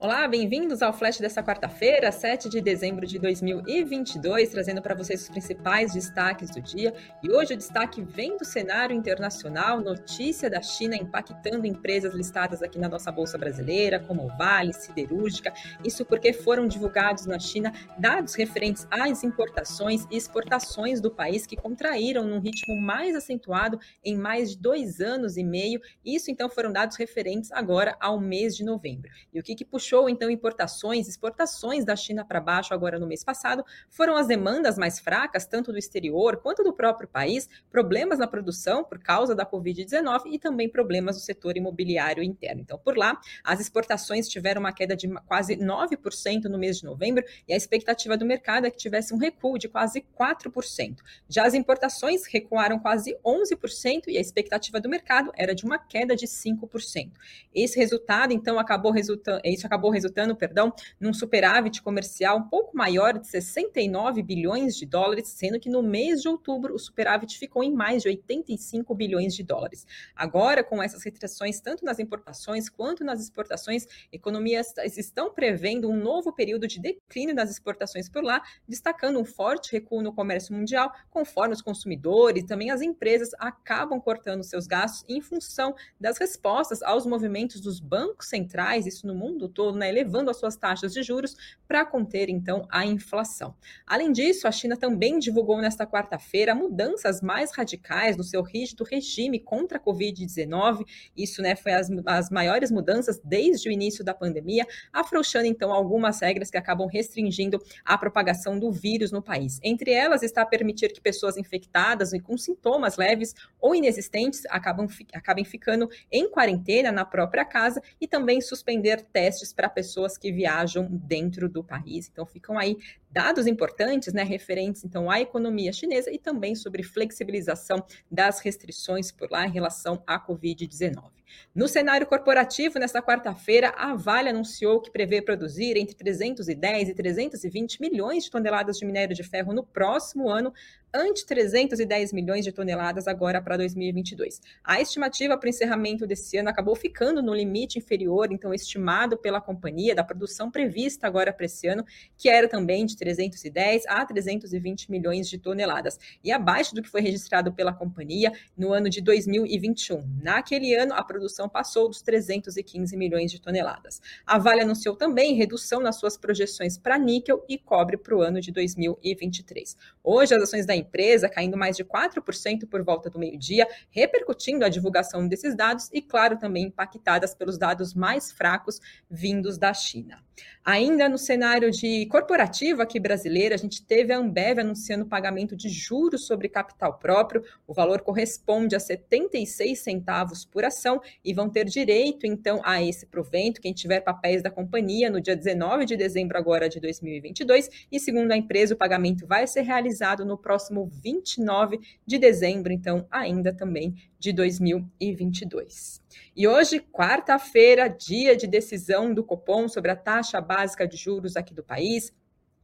Olá, bem-vindos ao Flash dessa quarta-feira, 7 de dezembro de 2022, trazendo para vocês os principais destaques do dia. E hoje o destaque vem do cenário internacional, notícia da China impactando empresas listadas aqui na nossa bolsa brasileira, como Vale, Siderúrgica. Isso porque foram divulgados na China dados referentes às importações e exportações do país que contraíram num ritmo mais acentuado em mais de dois anos e meio. Isso então foram dados referentes agora ao mês de novembro. E o que, que puxou puxou então importações, exportações da China para baixo agora no mês passado, foram as demandas mais fracas, tanto do exterior quanto do próprio país, problemas na produção por causa da Covid-19 e também problemas no setor imobiliário interno. Então, por lá, as exportações tiveram uma queda de quase 9% no mês de novembro e a expectativa do mercado é que tivesse um recuo de quase 4%. Já as importações recuaram quase 11% e a expectativa do mercado era de uma queda de 5%. Esse resultado, então, acabou resultando, isso acabou acabou resultando, perdão, num superávit comercial um pouco maior de 69 bilhões de dólares, sendo que no mês de outubro o superávit ficou em mais de 85 bilhões de dólares. Agora, com essas restrições tanto nas importações quanto nas exportações, economias estão prevendo um novo período de declínio das exportações por lá, destacando um forte recuo no comércio mundial, conforme os consumidores e também as empresas acabam cortando seus gastos em função das respostas aos movimentos dos bancos centrais, isso no mundo todo né, elevando as suas taxas de juros para conter então a inflação. Além disso, a China também divulgou nesta quarta-feira mudanças mais radicais no seu rígido regime contra a Covid-19. Isso né, foi as, as maiores mudanças desde o início da pandemia, afrouxando então algumas regras que acabam restringindo a propagação do vírus no país. Entre elas está permitir que pessoas infectadas e com sintomas leves ou inexistentes acabam, acabem ficando em quarentena na própria casa e também suspender testes para pessoas que viajam dentro do país. Então ficam aí dados importantes, né, referentes então à economia chinesa e também sobre flexibilização das restrições por lá em relação à COVID-19. No cenário corporativo, nesta quarta-feira, a Vale anunciou que prevê produzir entre 310 e 320 milhões de toneladas de minério de ferro no próximo ano, ante 310 milhões de toneladas agora para 2022. A estimativa para o encerramento desse ano acabou ficando no limite inferior, então estimado pela companhia, da produção prevista agora para esse ano, que era também de 310 a 320 milhões de toneladas, e abaixo do que foi registrado pela companhia no ano de 2021. Naquele ano, a produção passou dos 315 milhões de toneladas. A Vale anunciou também redução nas suas projeções para níquel e cobre para o ano de 2023. Hoje, as ações da empresa caindo mais de 4% por volta do meio-dia, repercutindo a divulgação desses dados e, claro, também impactadas pelos dados mais fracos vindos da China. Ainda no cenário de corporativo aqui brasileiro, a gente teve a Ambev anunciando pagamento de juros sobre capital próprio. O valor corresponde a 76 centavos por ação e vão ter direito, então, a esse provento quem tiver papéis da companhia no dia 19 de dezembro agora de 2022 e, segundo a empresa, o pagamento vai ser realizado no próximo 29 de dezembro, então, ainda também de 2022. E hoje, quarta-feira, dia de decisão do Copom sobre a taxa básica de juros aqui do país.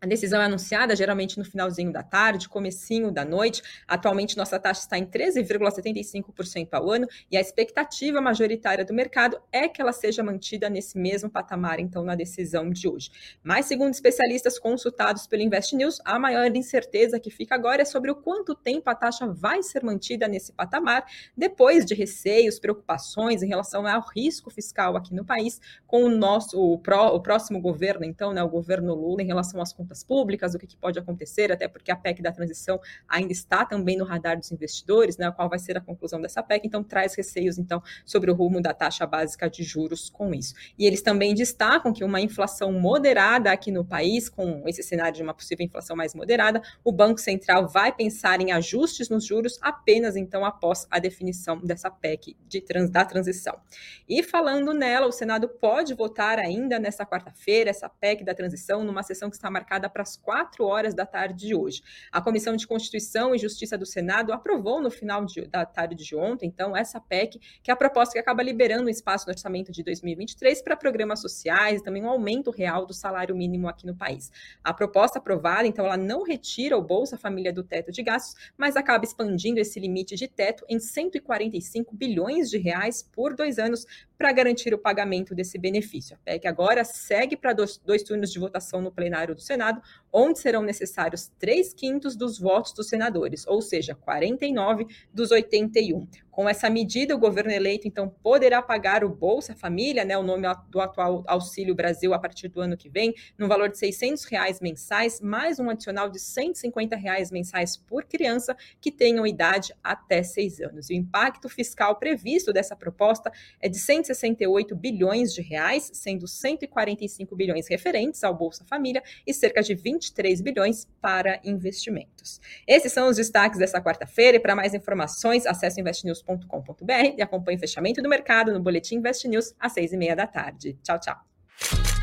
A decisão é anunciada geralmente no finalzinho da tarde, comecinho da noite. Atualmente, nossa taxa está em 13,75% ao ano e a expectativa majoritária do mercado é que ela seja mantida nesse mesmo patamar, então, na decisão de hoje. Mas, segundo especialistas consultados pelo Invest News, a maior incerteza que fica agora é sobre o quanto tempo a taxa vai ser mantida nesse patamar, depois de receios, preocupações em relação ao risco fiscal aqui no país, com o nosso, o, pró, o próximo governo, então, né, o governo Lula, em relação às contas contas públicas, o que, que, pode acontecer, até porque a PEC da transição ainda está também no radar dos investidores, né, qual vai ser a conclusão dessa PEC, então traz receios então sobre o rumo da taxa básica de juros com isso. E eles também destacam que uma inflação moderada aqui no país, com esse cenário de uma possível inflação mais moderada, o Banco Central vai pensar em ajustes nos juros apenas então após a definição dessa PEC de trans, da transição. E falando nela, o Senado pode votar ainda nessa quarta-feira essa PEC da transição numa sessão que está marcada marcada para as 4 horas da tarde de hoje. A Comissão de Constituição e Justiça do Senado aprovou no final de, da tarde de ontem, então, essa PEC, que é a proposta que acaba liberando o espaço no orçamento de 2023 para programas sociais e também um aumento real do salário mínimo aqui no país. A proposta aprovada, então, ela não retira o Bolsa Família do teto de gastos, mas acaba expandindo esse limite de teto em 145 bilhões de reais por dois anos para garantir o pagamento desse benefício. A PEC agora segue para dois, dois turnos de votação no plenário do Senado, onde serão necessários três quintos dos votos dos senadores, ou seja, 49 dos 81. Com essa medida, o governo eleito, então, poderá pagar o Bolsa Família, né, o nome do atual Auxílio Brasil, a partir do ano que vem, no valor de 600 reais mensais, mais um adicional de 150 reais mensais por criança que tenham idade até seis anos. E o impacto fiscal previsto dessa proposta é de 168 bilhões de reais, sendo 145 bilhões referentes ao Bolsa Família e cerca de 23 bilhões para investimentos. Esses são os destaques dessa quarta-feira e para mais informações, acesse investnews e acompanhe o fechamento do mercado no Boletim Invest News às seis e meia da tarde. Tchau, tchau.